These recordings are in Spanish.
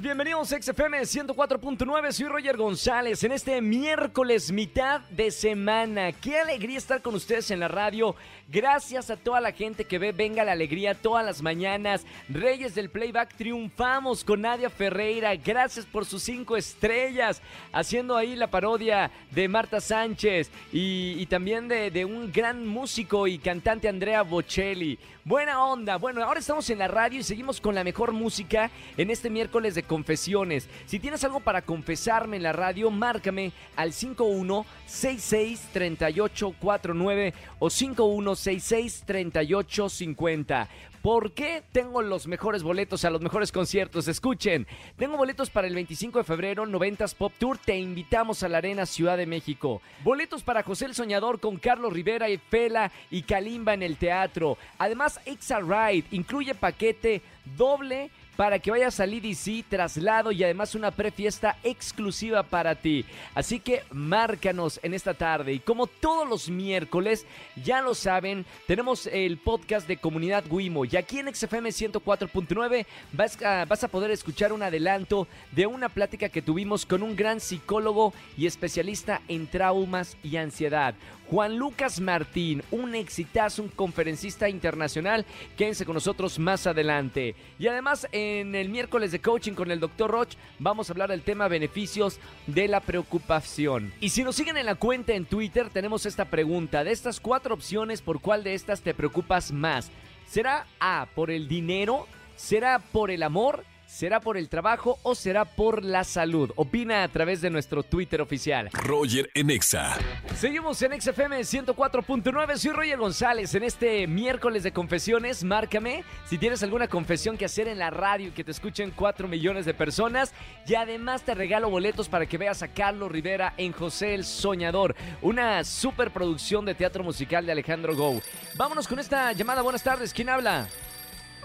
Bienvenidos a XFM 104.9, soy Roger González en este miércoles mitad de semana. Qué alegría estar con ustedes en la radio. Gracias a toda la gente que ve Venga la Alegría todas las mañanas. Reyes del Playback triunfamos con Nadia Ferreira. Gracias por sus cinco estrellas. Haciendo ahí la parodia de Marta Sánchez y, también de un gran músico y cantante Andrea Bocelli. Buena onda. Bueno, ahora estamos en la radio y seguimos con la mejor música en este miércoles de confesiones. Si tienes algo para confesarme en la radio, márcame al 51663849 o 51663850. ¿Por qué tengo los mejores boletos a los mejores conciertos? Escuchen, tengo boletos para el 25 de febrero, 90s Pop Tour. Te invitamos a la Arena Ciudad de México. Boletos para José el Soñador con Carlos Rivera y Fela y Kalimba en el teatro. Además, Exa Ride incluye paquete doble para que vayas al EDC, traslado y además una prefiesta exclusiva para ti. Así que márcanos en esta tarde. Y como todos los miércoles, ya lo saben, tenemos el podcast de Comunidad Wimo. Y aquí en XFM 104.9 vas vas a poder escuchar un adelanto de una plática que tuvimos con un gran psicólogo y especialista en traumas y ansiedad. Juan Lucas Martín, un exitazo, un conferencista internacional. Quédense con nosotros más adelante. Y además, en el miércoles de coaching con el Dr. Roch, vamos a hablar del tema beneficios de la preocupación. Y si nos siguen en la cuenta en Twitter, tenemos esta pregunta. De estas cuatro opciones, ¿por cuál de estas te preocupas más? ¿Será A, por el dinero? ¿Será por el amor? ¿Será por el trabajo o será por la salud? Opina a través de nuestro Twitter oficial. Roger en Exa. Seguimos en XFM 104.9. Soy Roger González. En este miércoles de confesiones, márcame si tienes alguna confesión que hacer en la radio y que te escuchen 4 millones de personas. Y además te regalo boletos para que veas a Carlos Rivera en José el Soñador, una superproducción de teatro musical de Alejandro Gou. Vámonos con esta llamada. Buenas tardes. ¿Quién habla?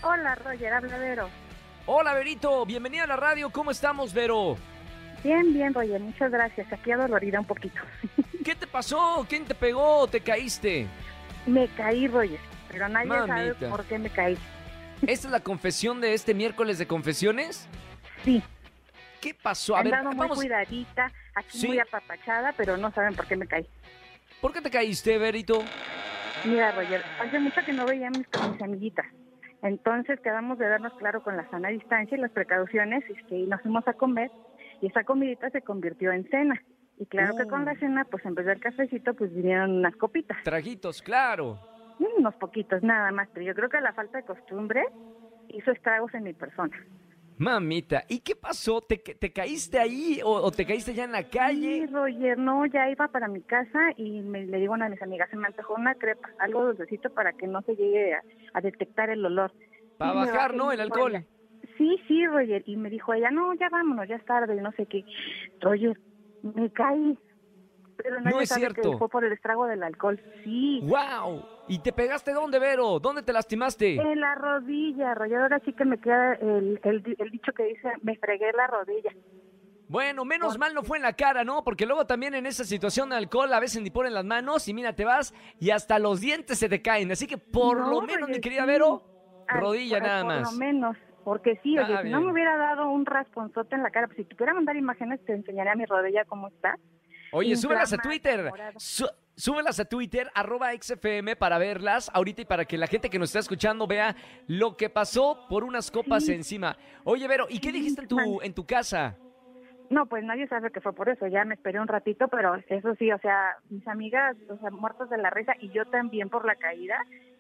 Hola, Roger, habla Vero. Hola, Verito. Bienvenida a la radio. ¿Cómo estamos, Vero? Bien, bien, Roger, muchas gracias. Aquí adolorida un poquito. ¿Qué te pasó? ¿Quién te pegó? ¿Te caíste? me caí, Roger, pero nadie sabe por qué me caí. ¿Esta es la confesión de este miércoles de confesiones? Sí, ¿Qué pasó? he A ver, muy vamos. cuidadita, aquí Sí. muy apapachada, pero no saben por qué me caí. ¿Por qué te caíste, Verito? Mira, Roger, hace mucho que no veía a mis, a mis amiguitas. Entonces quedamos de darnos claro con la sana distancia y las precauciones este, y nos fuimos a comer y esa comidita se convirtió en cena. Y claro que con la cena, pues en vez del cafecito, pues vinieron unas copitas. Trajitos, claro. Mm, Unos poquitos nada más, pero yo creo que la falta de costumbre hizo estragos en mi persona. Mamita, ¿y qué pasó? ¿Te, te caíste ahí o, o te caíste ya en la Sí, calle? Roger, no, ya iba para mi casa y me, le digo a una de mis amigas, se me antojó una crepa, algo dulcecito para que no se llegue a, a detectar el olor. Para bajar, ¿no? El alcohol. Sí, sí, Roger, y me dijo ella, no, ya vámonos, ya es tarde, y no sé qué. Roger, me caí, pero nadie es sabe cierto. que fue por el estrago del alcohol. Sí, ¡Wow! ¿Y te pegaste dónde, Vero? ¿Dónde te lastimaste? en la rodilla, Roger, ahora sí que me queda el, el, di- el dicho que dice, me fregué la rodilla. Bueno, menos mal no fue en la cara, ¿no? Porque luego también en esa situación de alcohol a veces ni ponen las manos y mira, te vas y hasta los dientes se te caen. Así que por No, lo menos, mi Roger, querida sí. Vero, rodilla al- nada por más. lo menos, porque sí, oye, Ah, si no me hubiera dado un rasponzote en la cara, pues si te pudiera mandar imágenes, te enseñaría mi rodilla cómo está. Oye, súbelas a Twitter. Sú- súbelas a Twitter, arroba XFM, para verlas ahorita y para que la gente que nos está escuchando vea lo que pasó por unas copas Sí. encima. Oye, Vero, ¿y qué dijiste en tu, en tu casa? No, pues nadie sabe que fue por eso, ya me esperé un ratito, pero eso sí, o sea, mis amigas, o sea, muertas de la risa y yo también por la caída,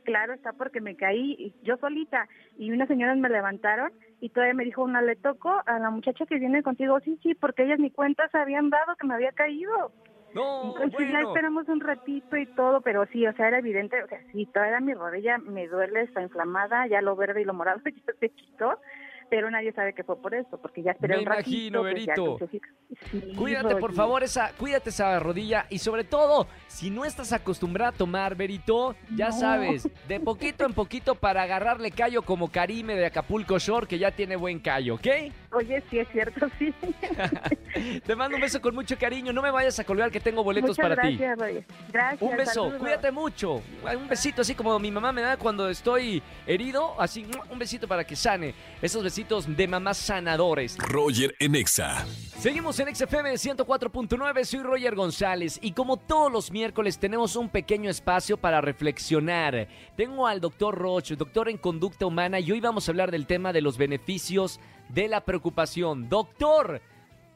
claro está porque me caí yo solita y unas señoras me levantaron y todavía me dijo una, le toco a la muchacha que viene contigo, sí, sí, porque ellas ni cuenta se habían dado que me había caído. No, Entonces ya bueno. esperamos un ratito y todo, pero sí, o sea, era evidente, o sea, sí, todavía mi rodilla me duele, está inflamada, ya lo verde y lo morado ya se quitó, pero nadie sabe que fue por eso, porque ya esperé Me un ratito, imagino, Berito. crucific- Sí, Cuídate, por favor, esa, cuídate esa rodilla y sobre todo, si no estás acostumbrada a tomar, Berito, ya No. sabes, de poquito en poquito para agarrarle callo como Karime de Acapulco Shore, que ya tiene buen callo, ¿ok? Oye, sí es cierto, sí. Te mando un beso con mucho cariño, no me vayas a colgar que tengo boletos Muchas para ti. gracias, Roger. Gracias. Un beso, saludos. cuídate mucho. Un besito así como mi mamá me da cuando estoy herido, así un besito para que sane. Esos besitos de mamás sanadores. Roger en Exa. Seguimos en XFM 104.9, soy Roger González y como todos los miércoles tenemos un pequeño espacio para reflexionar. Tengo al doctor Roche, doctor en conducta humana y hoy vamos a hablar del tema de los beneficios de la preocupación. Doctor,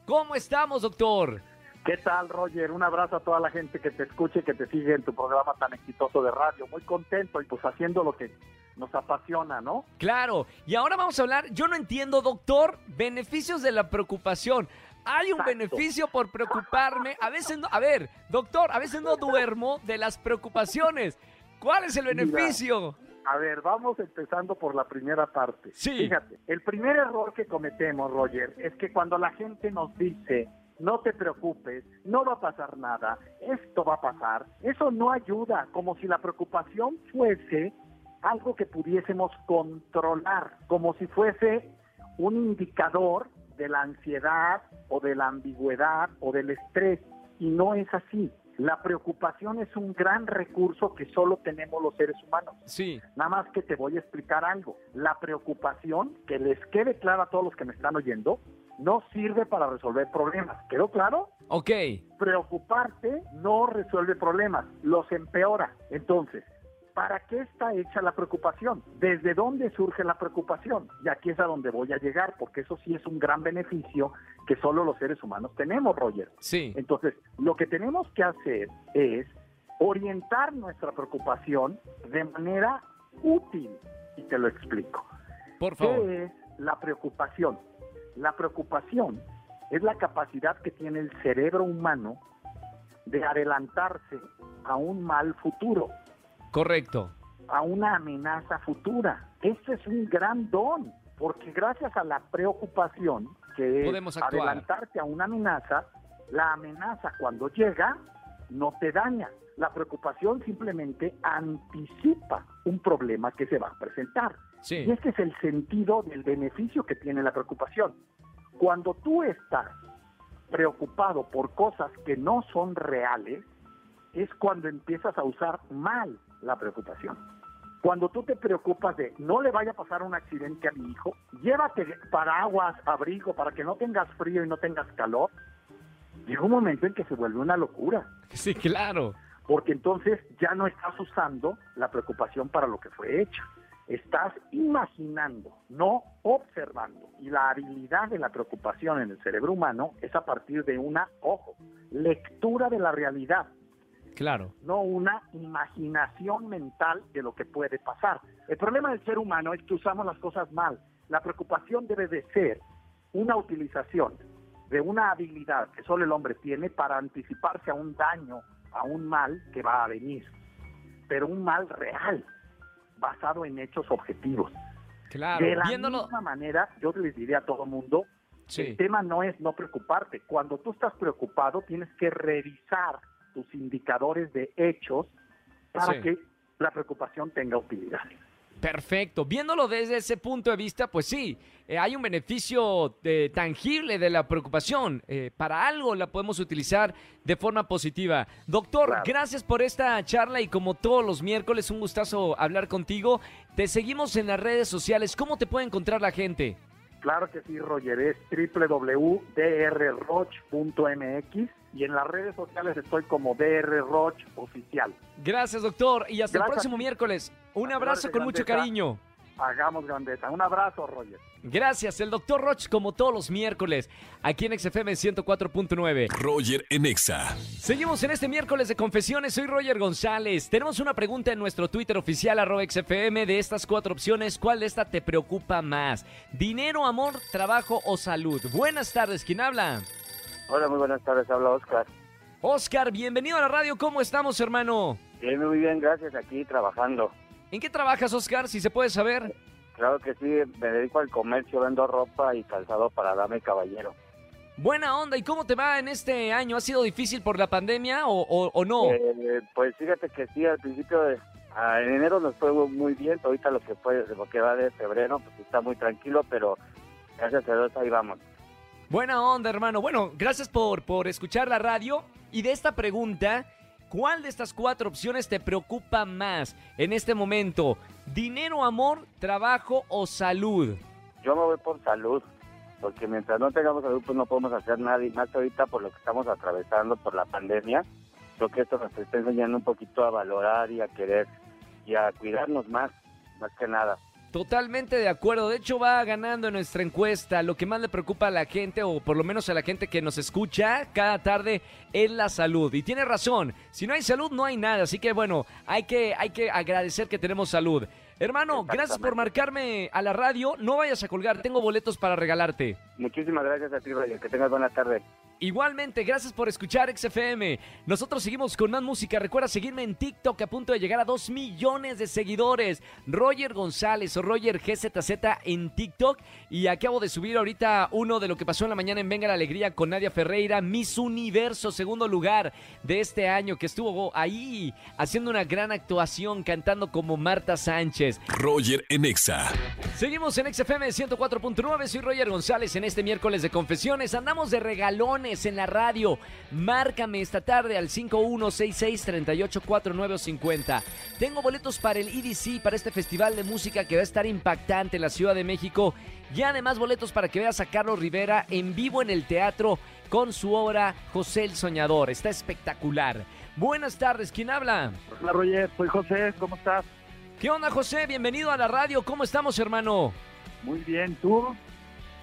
¿cómo estamos, doctor? ¿Qué tal, Roger? Un abrazo a toda la gente que te escuche y que te sigue en tu programa tan exitoso de radio. Muy contento y pues haciendo lo que nos apasiona, ¿no? Claro, y ahora vamos a hablar, yo no entiendo, doctor, beneficios de la preocupación. Hay un Exacto. beneficio por preocuparme. A veces no, a ver, doctor, a veces no duermo de las preocupaciones. ¿Cuál es el Mira. beneficio? A ver, vamos empezando por la primera parte. Sí. Fíjate, el primer error que cometemos, Roger, es que cuando la gente nos dice, no te preocupes, no va a pasar nada, esto va a pasar, eso no ayuda, como si la preocupación fuese algo que pudiésemos controlar, como si fuese un indicador de la ansiedad o de la ambigüedad o del estrés, y no es así. La preocupación es un gran recurso que solo tenemos los seres humanos. Sí, Nada más que te voy a explicar algo. La preocupación, que les quede claro a todos los que me están oyendo, no sirve para resolver problemas. ¿Quedó claro? ok. Preocuparte no resuelve problemas, los empeora. Entonces, ¿para qué está hecha la preocupación? ¿Desde dónde surge la preocupación? Y aquí es a donde voy a llegar, porque eso sí es un gran beneficio que solo los seres humanos tenemos, Roger. Sí, Entonces, lo que tenemos que hacer es orientar nuestra preocupación de manera útil. Y te lo explico. por favor. ¿Qué es la preocupación? La preocupación es la capacidad que tiene el cerebro humano de adelantarse a un mal futuro, Correcto. a una amenaza futura. Este es un gran don, porque gracias a la preocupación, que es Podemos actuar. adelantarte a una amenaza, la amenaza cuando llega no te daña. La preocupación simplemente anticipa un problema que se va a presentar. Sí, Y este es el sentido del beneficio que tiene la preocupación. Cuando tú estás preocupado por cosas que no son reales, es cuando empiezas a usar mal la preocupación. Cuando tú te preocupas de no le vaya a pasar un accidente a mi hijo, llévate paraguas, abrigo para que no tengas frío y no tengas calor, llega un momento en que se vuelve una locura sí, claro. porque entonces ya no estás usando la preocupación para lo que fue hecha. Estás imaginando, no observando. Y la habilidad de la preocupación en el cerebro humano es a partir de una, ojo, lectura de la realidad, Claro. no una imaginación mental de lo que puede pasar. El problema del ser humano es que usamos las cosas mal. La preocupación debe de ser una utilización de una habilidad que solo el hombre tiene para anticiparse a un daño, a un mal que va a venir, pero un mal real, basado en hechos objetivos. Claro. de la Viéndolo. misma manera, yo les diría a todo mundo, Sí. el tema no es no preocuparte. Cuando tú estás preocupado, tienes que revisar tus indicadores de hechos para Sí. que la preocupación tenga utilidad. Perfecto. Viéndolo desde ese punto de vista, pues sí, eh, hay un beneficio eh, tangible de la preocupación. Eh, para algo la podemos utilizar de forma positiva. Doctor, Claro. gracias por esta charla y como todos los miércoles, un gustazo hablar contigo. Te seguimos en las redes sociales. ¿Cómo te puede encontrar la gente? Claro que sí, Roger, es www.drroch.mx y en las redes sociales estoy como drroch oficial. Gracias, doctor. Y hasta el próximo miércoles. Un Hasta abrazo con mucho cariño. Hagamos grandeza. Un abrazo, Roger. Gracias, el doctor Roch, como todos los miércoles, aquí en XFM 104.9. Roger en Exa. Seguimos en este miércoles de confesiones. Soy Roger González. Tenemos una pregunta en nuestro Twitter oficial, arroba XFM. De estas cuatro opciones, ¿cuál de esta te preocupa más? ¿Dinero, amor, trabajo o salud? Buenas tardes, ¿quién habla? Hola, muy buenas tardes, habla Oscar. Oscar, bienvenido a la radio. ¿Cómo estamos, hermano? Bien, muy bien, gracias, aquí trabajando. ¿En qué trabajas, Oscar? Si se puede saber. Claro que sí, me dedico al comercio, vendo ropa y calzado para dama y caballero. Buena onda, ¿y cómo te va en este año? ¿Ha sido difícil por la pandemia o, o- o no? Eh, pues fíjate que sí, al principio de en enero nos fue muy bien, ahorita lo que fue, lo que va de febrero, pues está muy tranquilo, pero gracias a Dios ahí vamos. Buena onda, hermano. Bueno, gracias por, por escuchar la radio. Y de esta pregunta, ¿cuál de estas cuatro opciones te preocupa más en este momento? ¿Dinero, amor, trabajo o salud? Yo me voy por salud, porque mientras no tengamos salud, pues no podemos hacer nada, y más ahorita por lo que estamos atravesando por la pandemia. Creo que esto nos está enseñando un poquito a valorar y a querer y a cuidarnos más, más que nada. Totalmente de acuerdo. De hecho, va ganando en nuestra encuesta. Lo que más le preocupa a la gente, o por lo menos a la gente que nos escucha cada tarde, es la salud. Y tiene razón. Si no hay salud, no hay nada. Así que bueno, hay que, hay que agradecer que tenemos salud. Hermano, gracias por marcarme a la radio. No vayas a colgar, tengo boletos para regalarte. Muchísimas gracias a ti, Roger. Que tengas buena tarde. Igualmente, gracias por escuchar XFM. Nosotros seguimos con más música. Recuerda seguirme en TikTok a punto de llegar a 2 millones de seguidores. Roger González o Roger GZZ en TikTok. Y acabo de subir ahorita uno de lo que pasó en la mañana en Venga la Alegría con Nadia Ferreira, Miss Universo, segundo lugar de este año, que estuvo ahí haciendo una gran actuación cantando como Marta Sánchez. Roger en Exa. Seguimos en XFM 104.9, soy Roger González en este miércoles de confesiones. Andamos de en la radio. Márcame esta tarde al 5166-384950. Tengo boletos para el EDC, para este festival de música que va a estar impactante en la Ciudad de México. Y además boletos para que veas a Carlos Rivera en vivo en el teatro con su obra José el Soñador. Está espectacular. Buenas tardes, ¿quién habla? Hola Roger, soy José, ¿cómo estás? ¿Qué onda, José? Bienvenido a la radio. ¿Cómo estamos, hermano? Muy bien, ¿tú?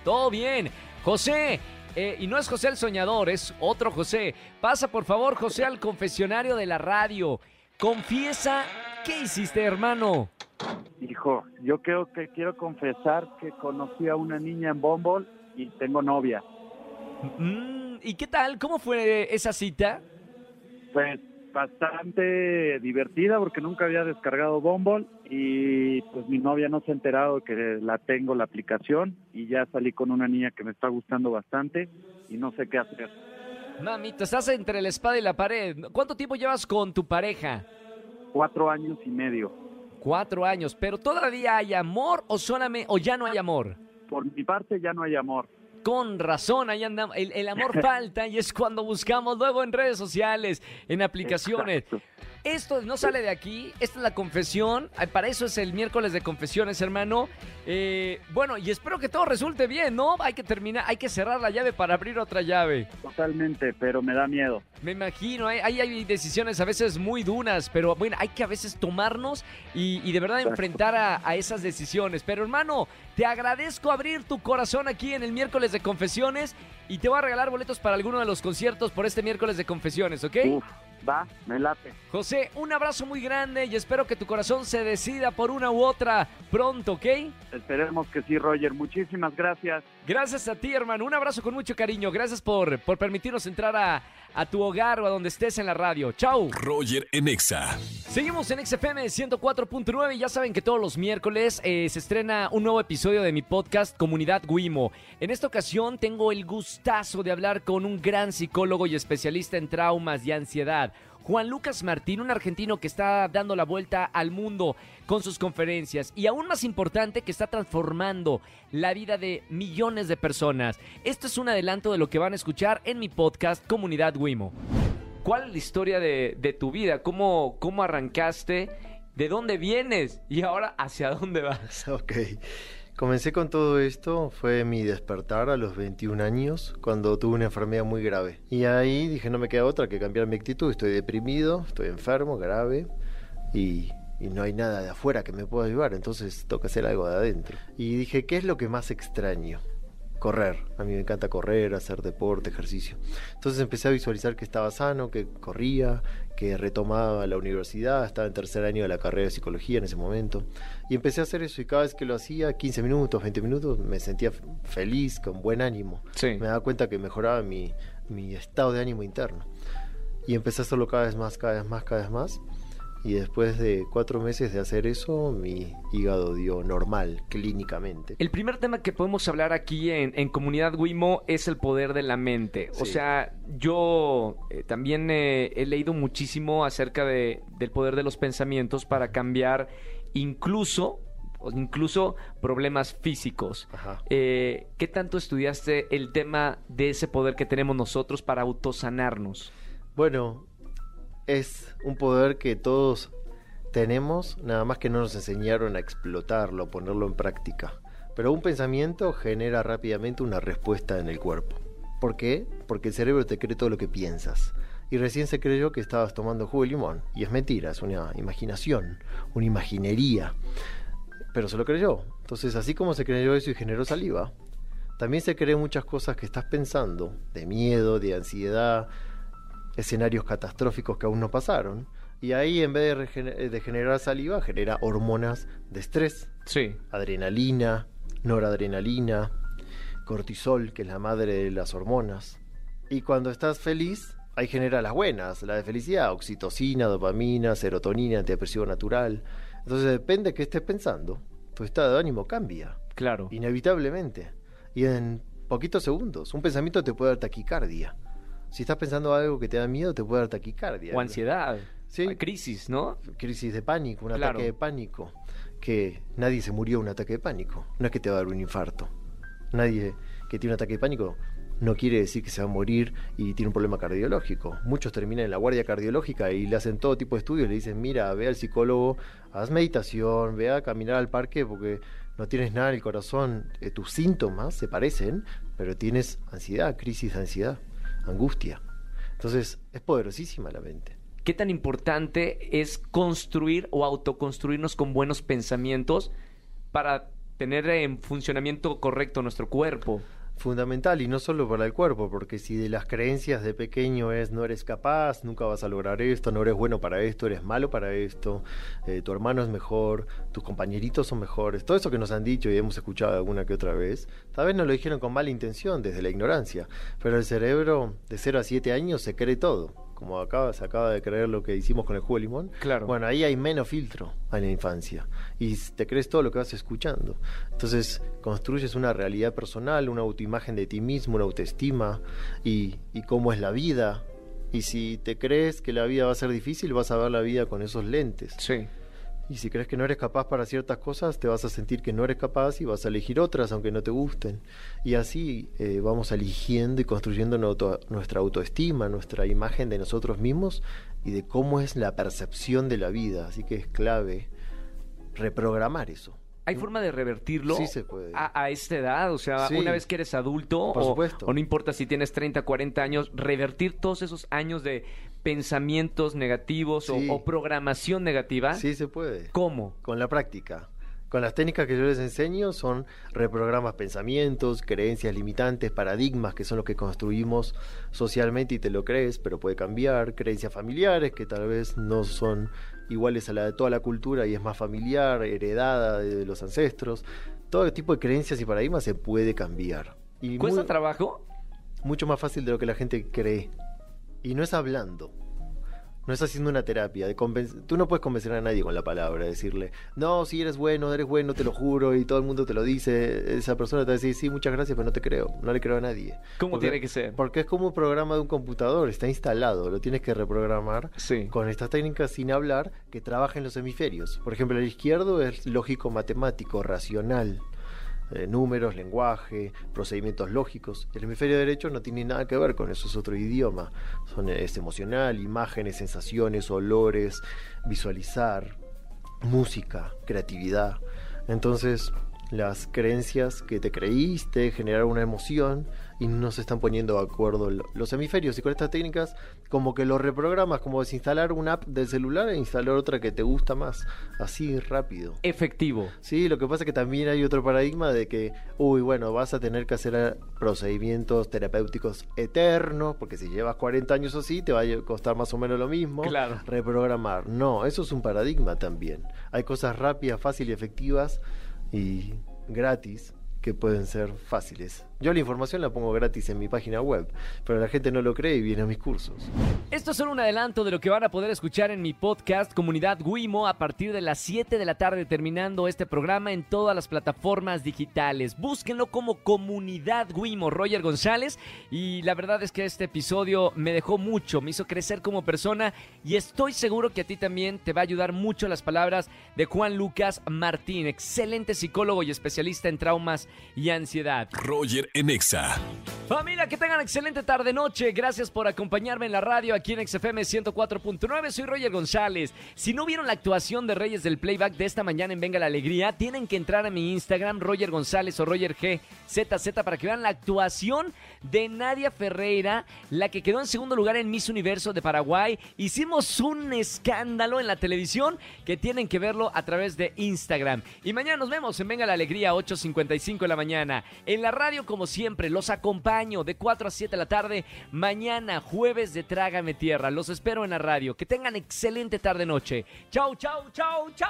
Todo bien. José, eh, y no es José el Soñador, es otro José. Pasa, por favor, José, al confesionario de la radio. Confiesa, ¿qué hiciste, hermano? Hijo, yo creo que quiero confesar que conocí a una niña en Bumble y tengo novia. Mm, ¿Y qué tal? ¿Cómo fue esa cita? Pues bastante divertida porque nunca había descargado Bumble y pues mi novia no se ha enterado que la tengo la aplicación y ya salí con una niña que me está gustando bastante y no sé qué hacer. Mamita, estás entre la espada y la pared. ¿Cuánto tiempo llevas con tu pareja? Cuatro años y medio. Cuatro años, pero todavía hay amor o solamente o ya no hay amor. Por mi parte ya no hay amor. Con razón, ahí andamos. El, el amor falta y es cuando buscamos luego en redes sociales, en aplicaciones. Exacto. Esto no sale de aquí, esta es la confesión, para eso es el miércoles de confesiones, hermano. Eh, bueno, y espero que todo resulte bien, ¿no? Hay que terminar, hay que cerrar la llave para abrir otra llave. Totalmente, pero me da miedo. Me imagino, hay, hay, hay decisiones a veces muy duras, pero bueno, hay que a veces tomarnos y, y de verdad Exacto. enfrentar a, a esas decisiones. Pero hermano, te agradezco abrir tu corazón aquí en el miércoles de confesiones y te voy a regalar boletos para alguno de los conciertos por este miércoles de confesiones, ¿ok? Uf, va, me late. José, un abrazo muy grande y espero que tu corazón se decida por una u otra pronto, ¿ok? Esperemos que sí, Roger. Muchísimas gracias. Gracias a ti, hermano. Un abrazo con mucho cariño. Gracias por, por permitirnos entrar a, a tu hogar o a donde estés en la radio. Chau. Roger en Exa. Seguimos en XFM 104.9 y ya saben que todos los miércoles eh, se estrena un nuevo episodio de mi podcast Comunidad Wimo. En esta ocasión tengo el gustazo de hablar con un gran psicólogo y especialista en traumas y ansiedad. Juan Lucas Martín, un argentino que está dando la vuelta al mundo con sus conferencias y aún más importante que está transformando la vida de millones de personas. Esto es un adelanto de lo que van a escuchar en mi podcast Comunidad Wimo. ¿Cuál es la historia de, tu vida? ¿Cómo, ¿Cómo arrancaste? ¿De dónde vienes? Y ahora, ¿hacia dónde vas? Ok. Comencé con todo esto, fue mi despertar a los 21 años, cuando tuve una enfermedad muy grave. Y ahí dije, no me queda otra que cambiar mi actitud, estoy deprimido, estoy enfermo, grave, y, no hay nada de afuera que me pueda ayudar, entonces toca hacer algo de adentro. Y dije, ¿qué es lo que más extraño? Correr. A mí me encanta correr, hacer deporte, ejercicio. Entonces empecé a visualizar que estaba sano, que corría, que retomaba la universidad, estaba en tercer año de la carrera de psicología en ese momento. Y empecé a hacer eso y cada vez que lo hacía, 15 minutos, 20 minutos, me sentía feliz, con buen ánimo. Sí. Me daba cuenta que mejoraba mi, mi estado de ánimo interno. Y empecé a hacerlo cada vez más, cada vez más, cada vez más. Y después de cuatro meses de hacer eso, mi hígado dio normal, clínicamente. El primer tema que podemos hablar aquí en, en Comunidad Wimo es el poder de la mente. O sea, yo eh, también eh, he leído muchísimo acerca de, del poder de los pensamientos para cambiar incluso, incluso problemas físicos. Ajá. Eh, ¿Qué tanto estudiaste el tema de ese poder que tenemos nosotros para autosanarnos? Bueno, es un poder que todos tenemos, nada más que no nos enseñaron a explotarlo, ponerlo en práctica. Pero un pensamiento genera rápidamente una respuesta en el cuerpo. ¿Por qué? Porque el cerebro te cree todo lo que piensas. Y recién se creyó que estabas tomando jugo de limón. Y es mentira, es una imaginación, una imaginería. Pero se lo creyó. Entonces, así como se creyó eso y generó saliva, también se cree muchas cosas que estás pensando, de miedo, de ansiedad, escenarios catastróficos que aún no pasaron. Y ahí, en vez de, regener- de generar saliva, genera hormonas de estrés, Sí. adrenalina, noradrenalina, cortisol, que es la madre de las hormonas. Y cuando estás feliz, ahí genera las buenas, la de felicidad, oxitocina, dopamina, serotonina, antidepresivo natural. Entonces depende de qué estés pensando, tu estado de ánimo cambia, Claro. inevitablemente. Y en poquitos segundos, un pensamiento te puede dar taquicardia. Si estás pensando algo que te da miedo, te puede dar taquicardia. O ansiedad. Sí. Hay crisis, ¿no? crisis de pánico, un Claro. ataque de pánico, que nadie se murió de un ataque de pánico, no es que te va a dar un infarto. Nadie que tiene un ataque de pánico no quiere decir que se va a morir y tiene un problema cardiológico. Muchos terminan en la guardia cardiológica y le hacen todo tipo de estudios, le dicen, mira, ve al psicólogo, haz meditación, ve a caminar al parque porque no tienes nada en el corazón, Eh, tus síntomas se parecen, pero tienes ansiedad, crisis de ansiedad, angustia. Entonces es poderosísima la mente. ¿Qué tan importante es construir o autoconstruirnos con buenos pensamientos para tener en funcionamiento correcto nuestro cuerpo? Fundamental y no solo para el cuerpo, porque si de las creencias de pequeño es no eres capaz, nunca vas a lograr esto, no eres bueno para esto, eres malo para esto, eh, tu hermano es mejor, tus compañeritos son mejores, todo eso que nos han dicho y hemos escuchado alguna que otra vez, tal vez nos lo dijeron con mala intención, desde la ignorancia, pero el cerebro de 0 a 7 años se cree todo. Como acaba, se acaba de creer lo que hicimos con el jugo de limón. Claro. Bueno, ahí hay menos filtro en la infancia. Y te crees todo lo que vas escuchando. Entonces construyes una realidad personal, una autoimagen de ti mismo, una autoestima y, y cómo es la vida. Y si te crees que la vida va a ser difícil, vas a ver la vida con esos lentes. Sí. Y si crees que no eres capaz para ciertas cosas, te vas a sentir que no eres capaz y vas a elegir otras aunque no te gusten. Y así eh, vamos eligiendo y construyendo auto- nuestra autoestima, nuestra imagen de nosotros mismos y de cómo es la percepción de la vida. Así que es clave reprogramar eso. ¿Hay forma de revertirlo Sí se puede. a, a esta edad? O sea, Sí. una vez que eres adulto o, o no importa si tienes 30, 40 años, revertir todos esos años de pensamientos negativos o- programación negativa. Sí se puede. ¿Cómo? Con la práctica. Con las técnicas que yo les enseño son reprogramas pensamientos, creencias limitantes, paradigmas que son los que construimos socialmente y te lo crees, pero puede cambiar, creencias familiares que tal vez no son iguales a la de toda la cultura y es más familiar, heredada de los ancestros. Todo tipo de creencias y paradigmas se puede cambiar. Y ¿Cuesta muy- trabajo? mucho más fácil de lo que la gente cree. Y no es hablando. No es haciendo una terapia. De Tú no puedes convencer a nadie con la palabra, decirle, no, si eres bueno, eres bueno, te lo juro, y todo el mundo te lo dice. Esa persona te va a decir, sí, muchas gracias, pero no te creo. No le creo a nadie. ¿Cómo Porque- tiene que ser? Porque es como un programa de un computador, está instalado, lo tienes que reprogramar Sí. con estas técnicas sin hablar que trabajen los hemisferios. Por ejemplo, el izquierdo es lógico matemático, racional, eh, números, lenguaje, procedimientos lógicos. El hemisferio derecho no tiene nada que ver con eso, es otro idioma. Son, es emocional, imágenes, sensaciones, olores, visualizar, música, creatividad. Entonces, las creencias que te creíste generaron una emoción y no se están poniendo de acuerdo lo- los hemisferios. Y con estas técnicas, como que lo reprogramas, como desinstalar una app del celular e instalar otra que te gusta más. Así rápido. Efectivo. Sí, lo que pasa es que también hay otro paradigma de que, uy, bueno, vas a tener que hacer eh, procedimientos terapéuticos eternos, porque si llevas 40 años así, te va a costar más o menos lo mismo. Claro. Reprogramar. No, eso es un paradigma también. Hay cosas rápidas, fáciles y efectivas y gratis que pueden ser fáciles Yo la información la pongo gratis en mi página web, pero la gente no lo cree y viene a mis cursos. Esto es solo un adelanto de lo que van a poder escuchar en mi podcast Comunidad Wimo a partir de las 7 de la tarde terminando este programa en todas las plataformas digitales. Búsquenlo como Comunidad Wimo, Roger González. Y la verdad es que este episodio me dejó mucho, me hizo crecer como persona y estoy seguro que a ti también te va a ayudar mucho las palabras de Juan Lucas Martín, excelente psicólogo y especialista en traumas y ansiedad. Roger Enexa. Familia, que tengan excelente tarde noche. Gracias por acompañarme en la radio aquí en XFM 104.9. Soy Roger González. Si no vieron la actuación de Reyes del Playback de esta mañana en Venga la Alegría, tienen que entrar a mi Instagram, Roger González o Roger G ZZ, para que vean la actuación de Nadia Ferreira, la que quedó en segundo lugar en Miss Universo de Paraguay. Hicimos un escándalo en la televisión que tienen que verlo a través de Instagram. Y mañana nos vemos en Venga la Alegría, 8.55 de la mañana. En la radio, como siempre, los acompaño de 4 a 7 de la tarde. Mañana, jueves de Trágame Tierra. Los espero en la radio. Que tengan excelente tarde-noche. Chau, chau, chau, chau.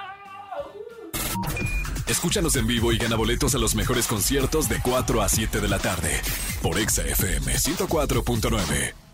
Escúchanos en vivo y gana boletos a los mejores conciertos de 4 a 7 de la tarde por Exa FM 104.9.